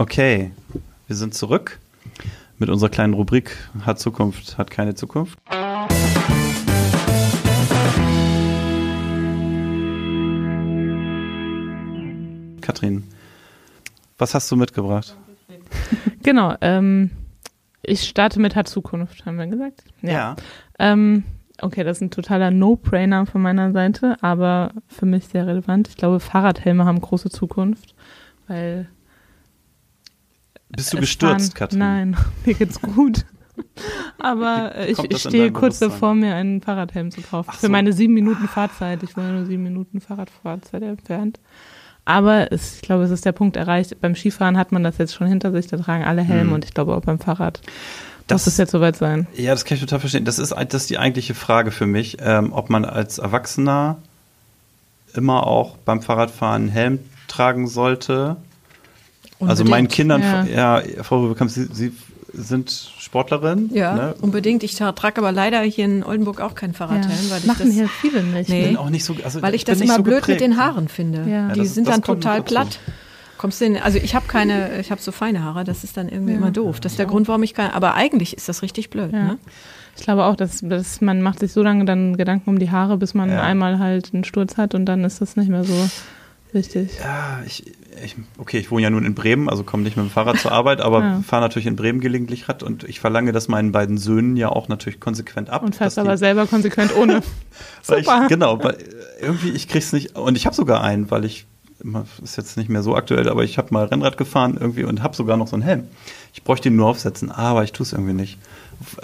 Okay, wir sind zurück mit unserer kleinen Rubrik Hat Zukunft, hat keine Zukunft. Katrin, was hast du mitgebracht? Genau, ähm, ich starte mit Hat Zukunft, haben wir gesagt? Ja. Ähm, okay, das ist ein totaler No-Brainer von meiner Seite, aber für mich sehr relevant. Ich glaube, Fahrradhelme haben große Zukunft, weil Bist du es gestürzt, Katrin? Nein, mir geht's gut. Aber äh, ich, ich stehe kurz davor, mir einen Fahrradhelm zu kaufen. Ach Für so. meine sieben Minuten Fahrzeit. Ich wohne nur sieben Minuten Fahrradfahrzeit entfernt. Aber es, ich glaube, es ist der Punkt erreicht. Beim Skifahren hat man das jetzt schon hinter sich. Da tragen alle Helme Hm. und ich glaube auch beim Fahrrad. Das muss es jetzt soweit sein. Ja, das kann ich total verstehen. Das ist, das ist die eigentliche Frage für mich, ähm, ob man als Erwachsener immer auch beim Fahrradfahren einen Helm tragen sollte. Also Unbedingt. meinen Kindern, Ja. ja, Frau Rübekamp, Sie, Sie sind Sportlerin. Ja, Ne? unbedingt. Ich tra- trage aber leider hier in Oldenburg auch keinen Fahrradhelm, weil ich Machen das, hier viele nicht. Nee. Ich bin auch nicht so, also weil ich das immer so blöd geprägt. mit den Haaren finde. Ja. Ja, Die das- sind das dann total platt. Kommst du in, also ich habe keine, ich habe so feine Haare, das ist dann irgendwie immer doof. Das ist der Grund, warum ich keine, aber eigentlich ist das richtig blöd. Ja. Ne? Ich glaube auch, dass, dass man macht sich so lange dann Gedanken um die Haare, bis man Ja. einmal halt einen Sturz hat und dann ist das nicht mehr so wichtig. Ja, ich, ich, okay, ich wohne ja nun in Bremen, also komme nicht mit dem Fahrrad zur Arbeit, aber Ja. fahre natürlich in Bremen gelegentlich Rad und ich verlange das meinen beiden Söhnen ja auch natürlich konsequent ab. Und fährst aber selber konsequent ohne. Weil ich, Super. genau, weil irgendwie ich krieg's nicht und ich habe sogar einen, weil ich ist jetzt nicht mehr so aktuell, aber ich habe mal Rennrad gefahren irgendwie und habe sogar noch so einen Helm. Ich bräuchte ihn nur aufsetzen, aber ich tue es irgendwie nicht,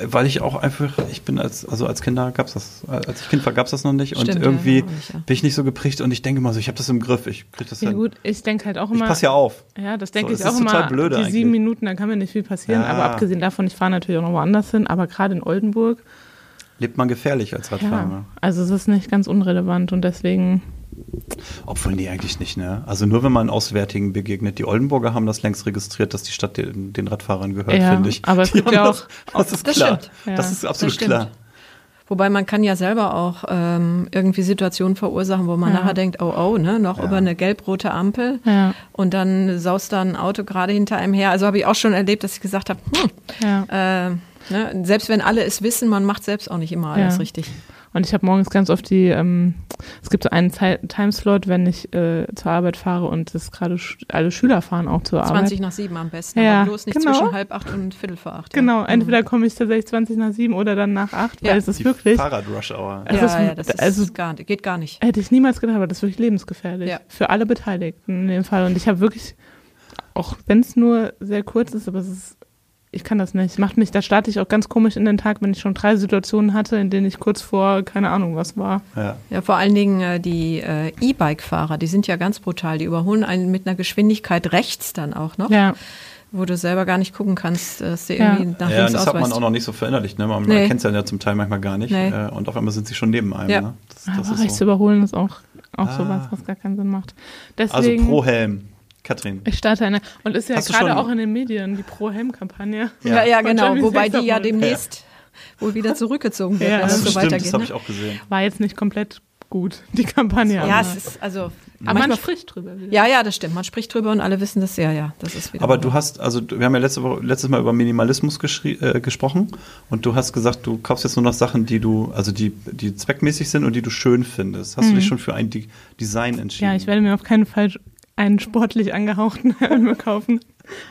weil ich auch einfach, ich bin als also als Kinder gab's das, als ich Kind war gab's das noch nicht und Stimmt, ja, irgendwie auch nicht, ja. bin ich nicht so geprägt und ich denke mal so, ich habe das im Griff, ich krieg das Ja hin. gut, ich denke halt auch Ich immer. pass ja auf. Ja, das denke So, ich es auch ist total immer. blöde die eigentlich. sieben Minuten, da kann mir nicht viel passieren. Ja. Aber abgesehen davon, ich fahre natürlich auch noch woanders hin. Aber gerade in Oldenburg, Lebt man gefährlich als Radfahrer. ja, also es ist nicht ganz unrelevant und deswegen. Obwohl, nee, eigentlich nicht, ne? Also nur wenn man Auswärtigen begegnet. Die Oldenburger haben das längst registriert, dass die Stadt den, den Radfahrern gehört, Ja, finde ich. aber es Die gibt haben ja das, das ist Das klar. stimmt. Ja, das ist absolut das stimmt. klar. Wobei man kann ja selber auch ähm, irgendwie Situationen verursachen, wo man Ja. nachher denkt, oh oh, ne, noch Ja. über eine gelb-rote Ampel Ja, und dann saust da ein Auto gerade hinter einem her. Also habe ich auch schon erlebt, dass ich gesagt habe, hm, ja. äh, ne, selbst wenn alle es wissen, man macht selbst auch nicht immer alles Ja. richtig. Und ich habe morgens ganz oft die, ähm, es gibt so einen Zeit, Timeslot, wenn ich äh, zur Arbeit fahre und das gerade sch alle Schüler fahren auch zur 20 Arbeit. nach 7 am besten, Ja, aber bloß nicht genau. zwischen halb acht und viertel vor acht. Ja. Genau, Mhm. entweder komme ich tatsächlich 20 nach 7 oder dann nach 8, weil Ja. es ist Die wirklich, Fahrrad-Rush-Hour. Es Ja, ist- ja, das ist also- gar, geht gar nicht. hätte ich niemals gedacht, aber das ist wirklich lebensgefährlich. Ja. Für alle Beteiligten in dem Fall. Und ich habe wirklich, auch wenn es nur sehr kurz ist, aber es ist, ich kann das nicht. Es macht mich, da starte ich auch ganz komisch in den Tag, wenn ich schon drei Situationen hatte, in denen ich kurz vor, keine Ahnung, was war. Ja. Ja, vor allen Dingen äh, die äh, E-Bike-Fahrer, die sind ja ganz brutal. Die überholen einen mit einer Geschwindigkeit rechts dann auch noch, Ja, wo du selber gar nicht gucken kannst, dass du Ja. irgendwie nach Ja, links und das hat man auch noch nicht so verinnerlicht. Ne? Man, Nee. man kennt es ja zum Teil manchmal gar nicht. Nee. Äh, und auf einmal sind sie schon neben einem. Ja. Ne? Das, das aber ist rechts so. überholen ist auch, auch Ah. sowas, was gar keinen Sinn macht. Also Deswegen, pro Helm. Katrin. ich starte eine, und ist ja gerade auch in den Medien, die Pro-Helm-Kampagne. Ja, ja, Von genau. Jeremy Wobei die ja demnächst wohl wieder zurückgezogen wird, Ja, wenn das es so stimmt, weitergeht. das habe ne? ich auch gesehen. War jetzt nicht komplett gut, die Kampagne. Ja, aber- es ist also aber manchmal. man spricht drüber wieder. Ja, ja, das stimmt. Man spricht drüber und alle wissen das. Ja, ja, das ist wieder. Aber du hast, also wir haben ja letzte Woche, letztes Mal über Minimalismus äh, gesprochen und du hast gesagt, du kaufst jetzt nur noch Sachen, die du, also die, die zweckmäßig sind und die du schön findest. Hast du dich schon für ein Di Design entschieden? Mhm. Ja, ich werde mir auf keinen Fall einen sportlich angehauchten Helm kaufen.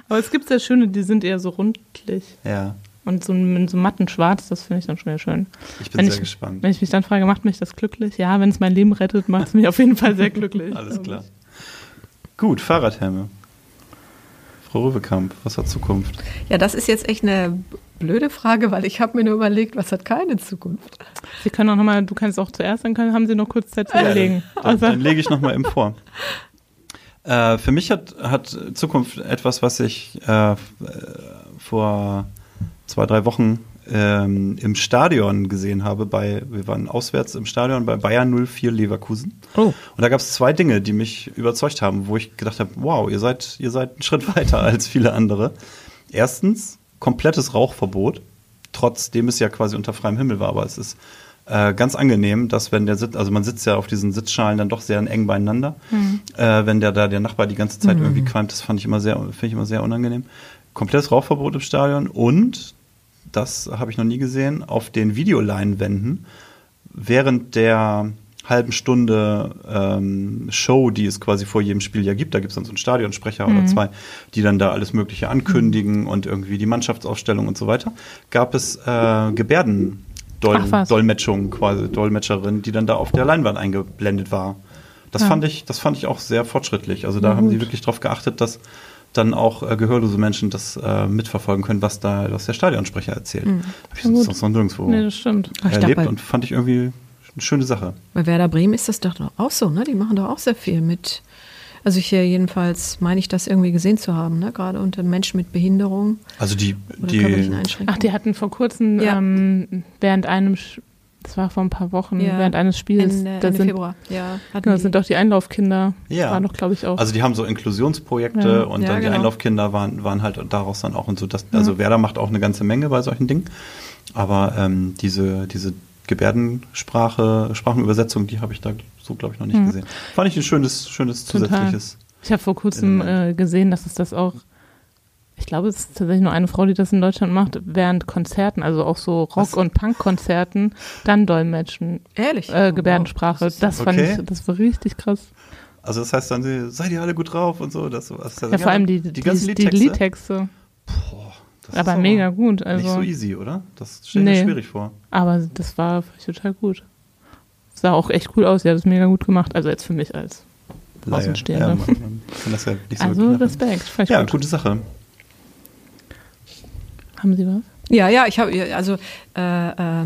Aber es gibt sehr schöne, die sind eher so rundlich. Ja, Und so in so matten Schwarz, das finde ich dann schon sehr schön. ich bin Wenn sehr ich, gespannt. Wenn ich mich dann frage, macht mich das glücklich? Ja, wenn es mein Leben rettet, macht es mich auf jeden Fall sehr glücklich. Alles klar. Gut, Fahrradhelme. Frau Röwekamp, was hat Zukunft? ja, das ist jetzt echt eine blöde Frage, weil ich habe mir nur überlegt, was hat keine Zukunft. Sie können auch nochmal, du kannst auch zuerst, dann können, haben Sie noch kurz Zeit zu überlegen. Dann, Also, dann lege ich nochmal eben vor. Äh, für mich hat, hat Zukunft etwas, was ich äh, vor zwei, drei Wochen ähm, im Stadion gesehen habe. Bei, wir waren auswärts im Stadion bei Bayern 04 Leverkusen. oh, Und da gab es zwei Dinge, die mich überzeugt haben, wo ich gedacht habe, wow, ihr seid, ihr seid einen Schritt weiter als viele andere. Erstens, komplettes Rauchverbot, trotzdem es ja quasi unter freiem Himmel war, aber es ist äh, ganz angenehm, dass wenn der sitzt, also man sitzt ja auf diesen Sitzschalen dann doch sehr eng beieinander, Mhm. äh, wenn der da der Nachbar die ganze Zeit irgendwie qualmt, das fand ich immer sehr, finde ich immer sehr unangenehm. Komplettes Rauchverbot im Stadion und das habe ich noch nie gesehen auf den Videoleinwänden während der halben Stunde ähm, Show, die es quasi vor jedem Spiel ja gibt, da gibt es dann so einen Stadionsprecher oder zwei, die dann da alles Mögliche ankündigen und irgendwie die Mannschaftsaufstellung und so weiter, gab es äh, Gebärden. Was. Dolmetschung, quasi Dolmetscherin, die dann da auf der Leinwand eingeblendet war. Das Ja. fand ich, das fand ich auch sehr fortschrittlich. Also da Na haben sie wirklich darauf geachtet, dass dann auch äh, gehörlose Menschen das äh, mitverfolgen können, was da was der Stadionsprecher erzählt. Hab ich sonst noch so nirgendwo Nee, das stimmt. Ich erlebt dachte, und fand ich irgendwie eine schöne Sache. Bei Werder Bremen ist das doch auch so, ne? Die machen doch auch sehr viel mit. Also hier jedenfalls meine ich das irgendwie gesehen zu haben, ne? Gerade unter Menschen mit Behinderung Also die, die. Ach, die hatten vor kurzem Ja. ähm, während einem, Sch- das war vor ein paar Wochen, Ja. während eines Spiels, Ende, da Ende sind, Februar. Ja, hatten genau, die. sind doch die Einlaufkinder, Ja. war doch, glaube ich, auch. Also die haben so Inklusionsprojekte Ja. und Ja, dann die genau. Einlaufkinder waren, waren halt daraus dann auch und so. Das, Also Werder macht auch eine ganze Menge bei solchen Dingen. Aber ähm, diese, diese Gebärdensprache, Sprachenübersetzung, die habe ich da so, glaube ich, noch nicht Mhm. gesehen. Fand ich ein schönes, schönes Total. zusätzliches. Ich habe vor kurzem äh, gesehen, dass es das auch, ich glaube, es ist tatsächlich nur eine Frau, die das in Deutschland macht, während Konzerten, also auch so Rock- Was? und Punk-Konzerten, dann dolmetschen, Ehrlich? äh, Gebärdensprache. Das ist- Das fand Okay. ich, das war richtig krass. Also das heißt dann, seid ihr alle gut drauf und so. Das, das, Ja, vor allem die, die, die, ganzen die Liedtexte. Liedtexte. Boah, das Aber ist mega gut. Nicht Also, so easy, oder? Das stelle ich mir Nee. schwierig vor. aber das war total gut. Sah auch echt cool aus. Sie hat es mega gut gemacht. Also jetzt für mich als Laie. Außenstehende. Ja, man, man so Also. Respekt. Ja, gut. gute Sache. Haben Sie was? Ja, ja, ich habe also äh, äh,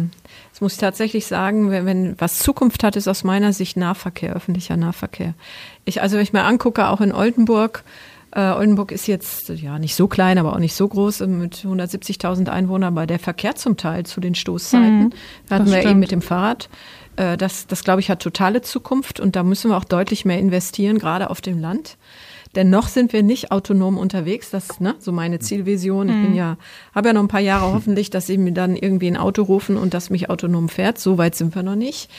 das muss ich tatsächlich sagen, wenn, wenn was Zukunft hat, ist aus meiner Sicht Nahverkehr, öffentlicher Nahverkehr. Ich also wenn ich mir angucke, auch in Oldenburg. Äh, Oldenburg ist jetzt ja nicht so klein, aber auch nicht so groß äh, mit 170.000 Einwohnern, aber der Verkehr zum Teil zu den Stoßzeiten Mhm, hatten wir eben stimmt. mit dem Fahrrad. Äh, das, das glaube ich hat totale Zukunft und da müssen wir auch deutlich mehr investieren, gerade auf dem Land. Denn noch sind wir nicht autonom unterwegs. Das ist ne, so meine Zielvision. Ich bin ja, habe ja noch ein paar Jahre hoffentlich, dass sie mir dann irgendwie ein Auto rufen und das mich autonom fährt. So weit sind wir noch nicht.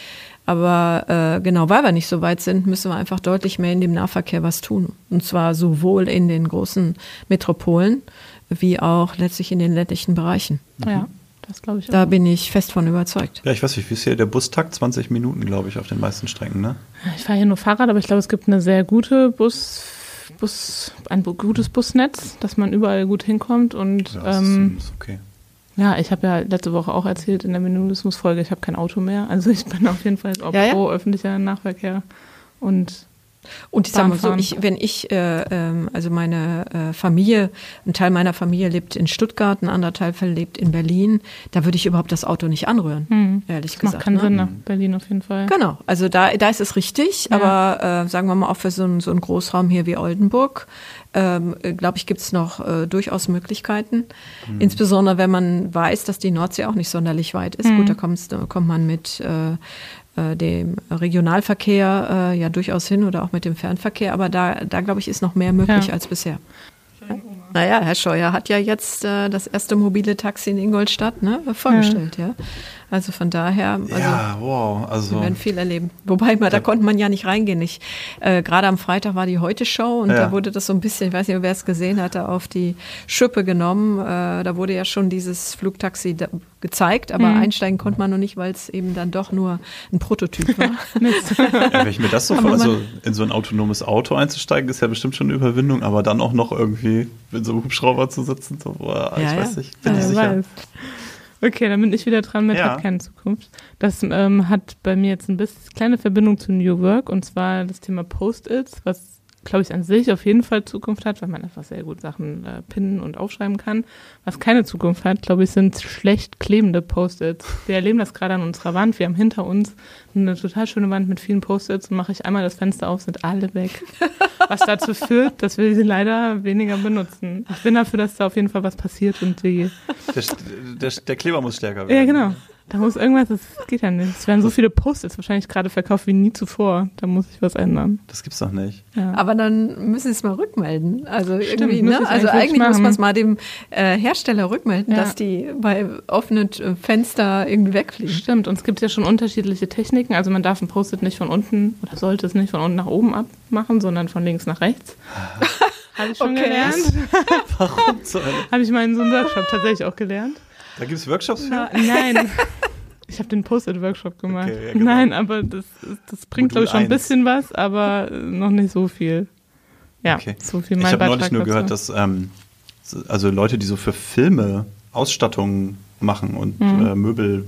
Aber äh, genau, weil wir nicht so weit sind, müssen wir einfach deutlich mehr in dem Nahverkehr was tun. Und zwar sowohl in den großen Metropolen wie auch letztlich in den ländlichen Bereichen. Ja, das glaube ich auch. Da bin ich fest von überzeugt. Ja, ich weiß nicht, wie ist hier der Bustakt? 20 Minuten, glaube ich, auf den meisten Strecken, ne? Ich fahre hier nur Fahrrad, aber ich glaube, es gibt eine sehr gute Bus, Bus, ein gutes Busnetz, dass man überall gut hinkommt. Und Ja, das ähm, ist, okay. ja, ich habe ja letzte Woche auch erzählt in der Minimalismus-Folge, ich habe kein Auto mehr. Also ich bin auf jeden Fall auch Ja, ja. pro öffentlicher Nahverkehr. Und Und ich sage mal so, ich, wenn ich, äh, ähm, also meine äh, Familie, ein Teil meiner Familie lebt in Stuttgart, ein anderer Teil lebt in Berlin, da würde ich überhaupt das Auto nicht anrühren, hm, ehrlich das gesagt. macht keinen ne? Sinn nach Berlin auf jeden Fall. Genau, also da, da ist es richtig, Ja. aber äh, sagen wir mal auch für so einen, so einen Großraum hier wie Oldenburg, ähm, glaube ich, gibt es noch äh, durchaus Möglichkeiten. Insbesondere wenn man weiß, dass die Nordsee auch nicht sonderlich weit ist. Gut, da kommt's, da kommt man mit äh, äh, dem Regionalverkehr äh, ja durchaus hin oder auch mit dem Fernverkehr, aber da, da glaube ich, ist noch mehr möglich Ja. als bisher. Naja, Herr Scheuer hat ja jetzt äh, das erste mobile Taxi in Ingolstadt ne, vorgestellt, ja. Also von daher, also ja, wow. Also, wir werden viel erleben. Wobei, mal, da konnte man ja nicht reingehen. Ich, äh, Gerade am Freitag war die Heute-Show und Ja. da wurde das so ein bisschen, ich weiß nicht, wer es gesehen hatte, auf die Schippe genommen. Äh, da wurde ja schon dieses Flugtaxi da gezeigt, aber einsteigen konnte man noch nicht, weil es eben dann doch nur ein Prototyp war. ja, wenn ich mir das so vor, man- also in so ein autonomes Auto einzusteigen, ist ja bestimmt schon eine Überwindung, aber dann auch noch irgendwie in so einem Hubschrauber zu sitzen, so, boah, ich weiß nicht, bin Ja, ich sicher. weiß. Okay, dann bin ich wieder dran mit Ja. Hat keine Zukunft. Das ähm, hat bei mir jetzt ein bisschen kleine Verbindung zu New Work und zwar das Thema Post-its, was glaube ich an sich auf jeden Fall Zukunft hat, weil man einfach sehr gut Sachen äh, pinnen und aufschreiben kann. Was keine Zukunft hat, glaube ich, sind schlecht klebende Post-its. Wir erleben das gerade an unserer Wand. Wir haben hinter uns eine total schöne Wand mit vielen Post-its und mache ich einmal das Fenster auf, sind alle weg. Was dazu führt, dass wir sie leider weniger benutzen. Ich bin dafür, dass da auf jeden Fall was passiert und die Der, der, der Kleber muss stärker werden. ja, genau. Da muss irgendwas, das geht ja nicht. Es werden so viele Post-its wahrscheinlich gerade verkauft wie nie zuvor. Da muss ich was ändern. Das gibt's doch nicht. Ja. Aber dann müssen Sie es mal rückmelden. Also irgendwie, muss ne? Also eigentlich eigentlich muss machen. man es mal dem äh, Hersteller rückmelden, Ja. dass die bei offenen äh, Fenster irgendwie wegfliegen. Stimmt, und es gibt ja schon unterschiedliche Techniken. Also man darf ein Post-it nicht von unten oder sollte es nicht von unten nach oben abmachen, sondern von links nach rechts. Habe ich schon Okay. gelernt. Warum Hölle? Habe ich mal in so einem Workshop tatsächlich auch gelernt. Da gibt's Workshops für? Nein. Ich habe den Post-it-Workshop gemacht. Okay, ja, genau. Nein, aber das, das bringt, glaube ich, schon ein bisschen was, aber äh, noch nicht so viel. Ja, Okay. so viel Ich mein habe Beitrag neulich nur dazu. gehört, dass ähm, so- also Leute, die so für Filme Ausstattungen machen und Mhm. äh, Möbel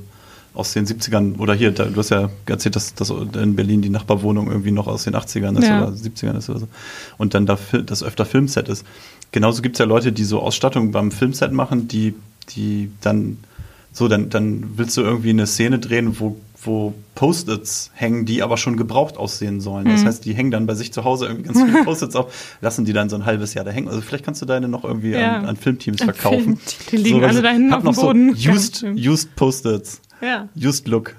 aus den 70ern oder hier, da, du hast ja erzählt, dass, dass in Berlin die Nachbarwohnung irgendwie noch aus den 80ern ist Ja. oder 70ern ist oder so. Und dann da das öfter Filmset ist. Genauso gibt es ja Leute, die so Ausstattung beim Filmset machen, die, die dann so, dann, dann willst du irgendwie eine Szene drehen, wo, wo Post-its hängen, die aber schon gebraucht aussehen sollen. Das Mhm. heißt, die hängen dann bei sich zu Hause irgendwie ganz viele Post-its auf, lassen die dann so ein halbes Jahr da hängen. Also vielleicht kannst du deine noch irgendwie Ja. an, an Filmteams verkaufen. Die liegen weil alle da hinten auf noch dem Boden. So used, used Post-its. Ja. Used Look.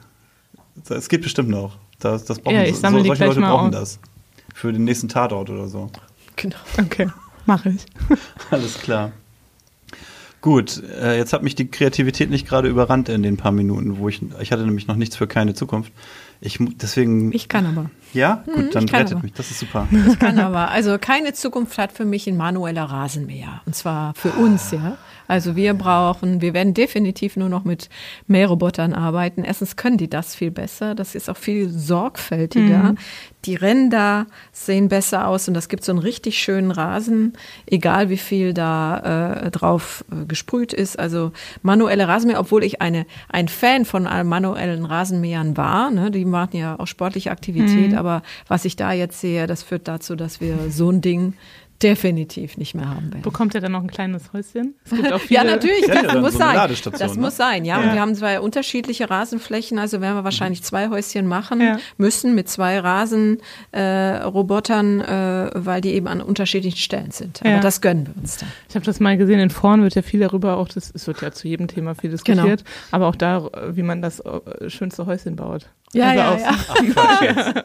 Es geht bestimmt noch. Das, das brauchen Ja, ich so, solche Leute brauchen auf. das. Für den nächsten Tatort oder so. Genau. Okay, mache ich. Alles klar. Gut, äh, jetzt hat mich die Kreativität nicht gerade überrannt in den paar Minuten, wo ich, ich hatte nämlich noch nichts für keine Zukunft. Ich, deswegen, Ich kann aber. ja, Hm, gut, dann rettet aber. mich, das ist super. Ich kann aber. Also keine Zukunft hat für mich ein manueller Rasenmäher. Und zwar für uns, ja. Also wir brauchen, wir werden definitiv nur noch mit Mährobotern arbeiten. Erstens können die das viel besser. Das ist auch viel sorgfältiger. Die Ränder sehen besser aus und das gibt so einen richtig schönen Rasen, egal wie viel da äh, drauf äh, gesprüht ist. Also manuelle Rasenmäher, obwohl ich eine, ein Fan von manuellen Rasenmähern war. Ne? Die machen ja auch sportliche Aktivität, aber was ich da jetzt sehe, das führt dazu, dass wir so ein Ding definitiv nicht mehr haben werden. Bekommt er dann noch ein kleines Häuschen? Es gibt auch Ja, viele, natürlich, Ja, ja, das dann muss so sein. Das ne? muss sein, ja. Ja. Und wir haben zwei unterschiedliche Rasenflächen, also werden wir wahrscheinlich zwei Häuschen machen Ja. müssen mit zwei Rasenrobotern, äh, äh, weil die eben an unterschiedlichen Stellen sind. Aber Ja. das gönnen wir uns dann. Ich habe das mal gesehen, in Foren wird ja viel darüber auch, das, es wird ja zu jedem Thema viel diskutiert, Genau. aber auch da, wie man das äh, schönste Häuschen baut. Ja, Also ja, ja.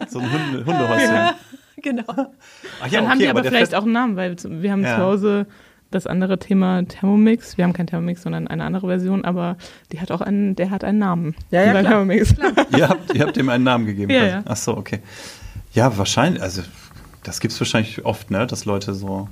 Ach. So ein Hunde, Hundehäuschen. Genau. Ach ja, Dann haben die aber der vielleicht auch einen Namen, weil wir haben Ja. zu Hause das andere Thema Thermomix. Wir haben kein Thermomix, sondern eine andere Version, aber die hat auch einen, der hat einen Namen. Ja, ja, klar. Thermomix. ihr, habt, ihr habt dem einen Namen gegeben. Ja, ja. Ach so, okay. Ja, wahrscheinlich, also das gibt es wahrscheinlich oft, ne, dass Leute so,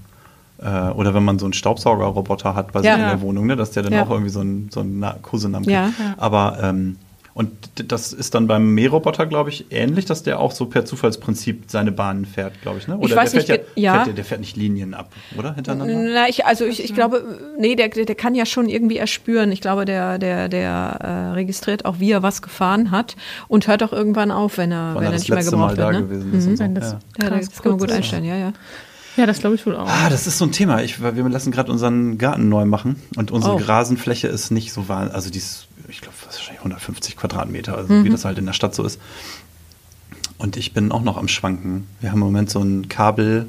äh, oder wenn man so einen Staubsaugerroboter hat bei sich Ja. in der Ja. Wohnung, ne, dass der dann Ja. auch irgendwie so einen, so einen Na- Kosenamen Ja. kriegt. Ja. Aber, ähm, und d- das ist dann beim Mähroboter, glaube ich, ähnlich, dass der auch so per Zufallsprinzip seine Bahnen fährt, glaube ich, ne? Oder weiß der nicht, fährt ja. Fährt der, der fährt nicht Linien ab, oder? Hintereinander? Na, ich, also ich, ich glaube, nee, der, der kann ja schon irgendwie erspüren. Ich glaube, der, der, der äh, registriert auch, wie er was gefahren hat und hört auch irgendwann auf, wenn er, Wann wenn er nicht mehr letzte Mal wird. Ne? gewesen ist und so. Wenn das Ja. Ja, das kann man gut ist. einstellen, ja, ja. Ja, das glaube ich wohl auch. Ah, das ist so ein Thema. Ich, wir lassen gerade unseren Garten neu machen und unsere Oh. Rasenfläche ist nicht so wahnsinnig, also die ist, ich glaube, wahrscheinlich 150 Quadratmeter, also Mhm. wie das halt in der Stadt so ist. Und ich bin auch noch am Schwanken. Wir haben im Moment so ein Kabelmäher,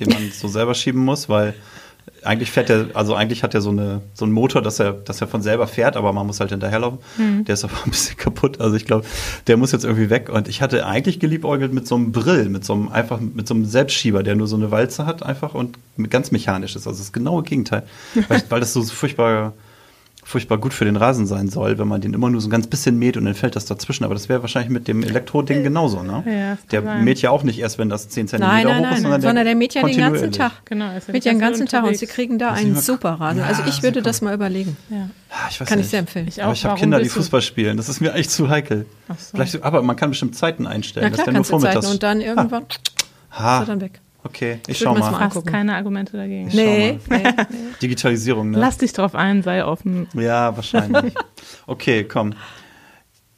den man so selber schieben muss, weil eigentlich fährt der, also eigentlich hat er so eine so einen Motor, dass er, dass er von selber fährt, aber man muss halt hinterherlaufen. Der ist aber ein bisschen kaputt. Also ich glaube, der muss jetzt irgendwie weg. Und ich hatte eigentlich geliebäugelt mit so einem Brill, mit so einem einfach mit so einem Selbstschieber, der nur so eine Walze hat einfach und ganz mechanisch ist. Also das genaue Gegenteil, weil, weil das so furchtbar furchtbar gut für den Rasen sein soll, wenn man den immer nur so ein ganz bisschen mäht und dann fällt das dazwischen. Aber das wäre wahrscheinlich mit dem Elektroding genauso, ne? Ja, das der sein. mäht ja auch nicht erst, wenn das 10 Zentimeter Nein, nein, hoch nein, ist, sondern, der, mäht ja den ganzen. Tag. Genau, ist ja Mäht ja den ganze ganzen Tag und sie kriegen da Das ist einen super Rasen. Also Ja, ich würde das mal überlegen. Ja. Ah, ich weiß Kann ich nicht. sehr empfehlen. Ich Aber auch. ich habe Kinder, die Fußball spielen. Das ist mir echt zu heikel. Ach so. Vielleicht, aber man kann bestimmt Zeiten einstellen. Na klar, der nur kannst du Zeiten vormittags. und dann irgendwann Ha, ist er dann weg. Okay, ich Ich schau mal. Fast keine Argumente dagegen. Ich schau Nee, nee, nee. Digitalisierung, ne? Lass dich drauf ein, sei offen. Ja, wahrscheinlich. Okay, komm.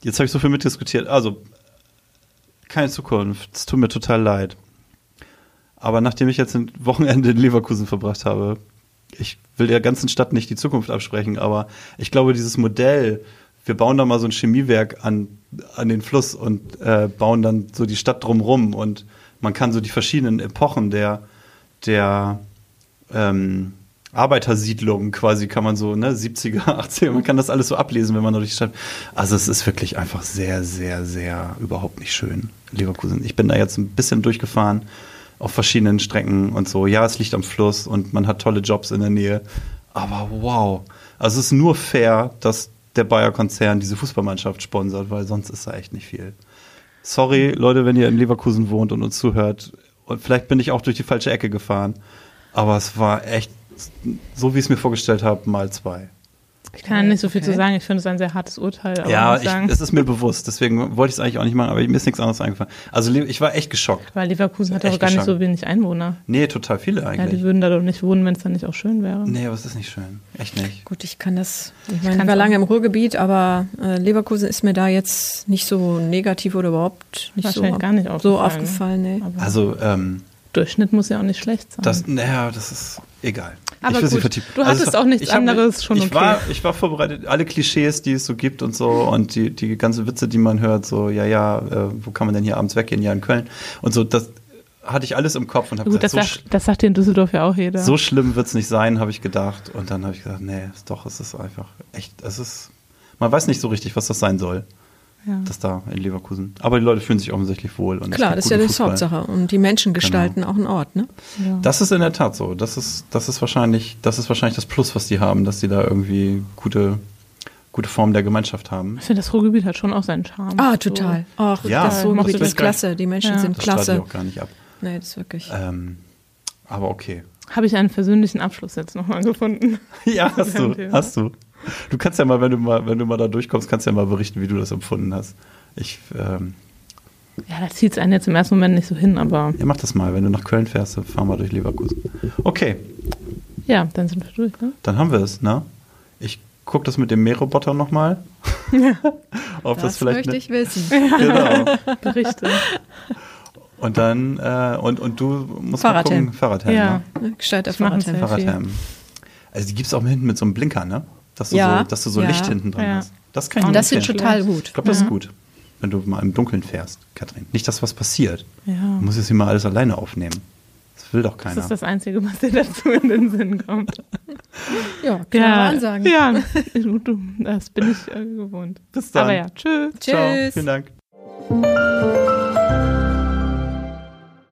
Jetzt habe ich so viel mitdiskutiert. Also, keine Zukunft. Es tut mir total leid. Aber nachdem ich jetzt ein Wochenende in Leverkusen verbracht habe, ich will der ganzen Stadt nicht die Zukunft absprechen, aber ich glaube, dieses Modell, wir bauen da mal so ein Chemiewerk an, an den Fluss und äh, bauen dann so die Stadt drumrum und man kann so die verschiedenen Epochen der, der ähm, Arbeitersiedlungen quasi, kann man so, ne, 70er, 80er, man kann das alles so ablesen, wenn man da durch die Stadt. Also es ist wirklich einfach sehr, sehr, sehr überhaupt nicht schön, Leverkusen. Ich bin da jetzt ein bisschen durchgefahren auf verschiedenen Strecken und so. Ja, es liegt am Fluss und man hat tolle Jobs in der Nähe. Aber wow. Also es ist nur fair, dass der Bayer-Konzern diese Fußballmannschaft sponsert, weil sonst ist da echt nicht viel. Sorry, Leute, wenn ihr in Leverkusen wohnt und uns zuhört. Und vielleicht bin ich auch durch die falsche Ecke gefahren. Aber es war echt so, wie ich es mir vorgestellt habe, mal zwei. Ich kann ja nicht so viel Okay. zu sagen. Ich finde es ein sehr hartes Urteil. Aber ja, ich, es ist mir bewusst. Deswegen wollte ich es eigentlich auch nicht machen, aber mir ist nichts anderes eingefallen. Also ich war echt geschockt. weil Leverkusen hat auch gar nicht so geschockt. wenig Einwohner. Nee, total viele Ja, eigentlich. die würden da doch nicht wohnen, wenn es dann nicht auch schön wäre. nee, aber es ist nicht schön. Echt nicht. Gut, ich kann das, ich meine, ich war lange im Ruhrgebiet, aber äh, Leverkusen ist mir da jetzt nicht so negativ oder überhaupt nicht so, gar nicht so aufgefallen. aufgefallen. Nee. Also, ähm, Durchschnitt muss ja auch nicht schlecht sein. das, naja, das ist egal. Aber ich gut, du hattest es war- auch nichts ich hab- anderes, schon ich okay. War, ich war vorbereitet, alle Klischees, die es so gibt und so und die, die ganzen Witze, die man hört, so, ja, ja, äh, wo kann man denn hier abends weggehen? Ja, in Köln. Und so, das hatte ich alles im Kopf und habe Gut, das, gesagt, so, sagt, das sagt dir in Düsseldorf ja auch jeder. so schlimm wird es nicht sein, habe ich gedacht. Und dann habe ich gesagt, nee, ist doch, es ist einfach echt, es ist, man weiß nicht so richtig, was das sein soll, ja. das da in Leverkusen. Aber die Leute fühlen sich offensichtlich wohl. Und Klar, das ist ja das Fußball. Hauptsache. Und die Menschen gestalten auch einen Ort, ne? ja. Das ist in der Tat so. Das ist, das ist wahrscheinlich, das ist wahrscheinlich das Plus, was die haben, dass die da irgendwie gute, gute Form der Gemeinschaft haben. Ich finde, das Ruhrgebiet hat schon auch seinen Charme. Ah, total. Ach, Ja, das Ruhrgebiet ist das klasse. Die Menschen Ja. sind Das klasse. ich auch gar nicht ab. Nee, das ist wirklich. Ähm, aber okay. So. Habe ich einen persönlichen Abschluss jetzt nochmal gefunden. Ja, hast du, hast du. Du kannst ja mal, wenn du mal, wenn du mal da durchkommst, kannst du ja mal berichten, wie du das empfunden hast. Ich, ähm, Ja, da zieht es einen jetzt im ersten Moment nicht so hin, aber ja, mach das mal. Wenn du nach Köln fährst, dann fahren wir durch Leverkusen. Okay, ja, dann sind wir durch, ne? dann haben wir es, ne? Ich gucke das mit dem Mähroboter nochmal. Ob das, das vielleicht möchte ne- ich wissen. Genau. Berichte. Und dann, äh, und, und du musst Fahrradhelm. mal gucken. Fahrradhelm. Ja. Ne? Mach ein Fahrradhelm. Fahrradhelm. Also die gibt es auch hinten mit so einem Blinker, ne? Dass du Ja, so, dass du so ja. Licht hinten dran Ja. hast. Das kann ich Und das empfehlen. total gut. Ich glaube, das ist gut, wenn du mal im Dunkeln fährst, Katrin. Nicht, dass was passiert. Ja. Du musst jetzt hier mal alles alleine aufnehmen. Das will doch Das keiner. ist das Einzige, was dir dazu in den Sinn kommt. Ja, klare Ansagen. Ja, das bin ich äh, gewohnt. Bis dann. Aber ja, tschüss. Ciao. Tschüss. Vielen Dank.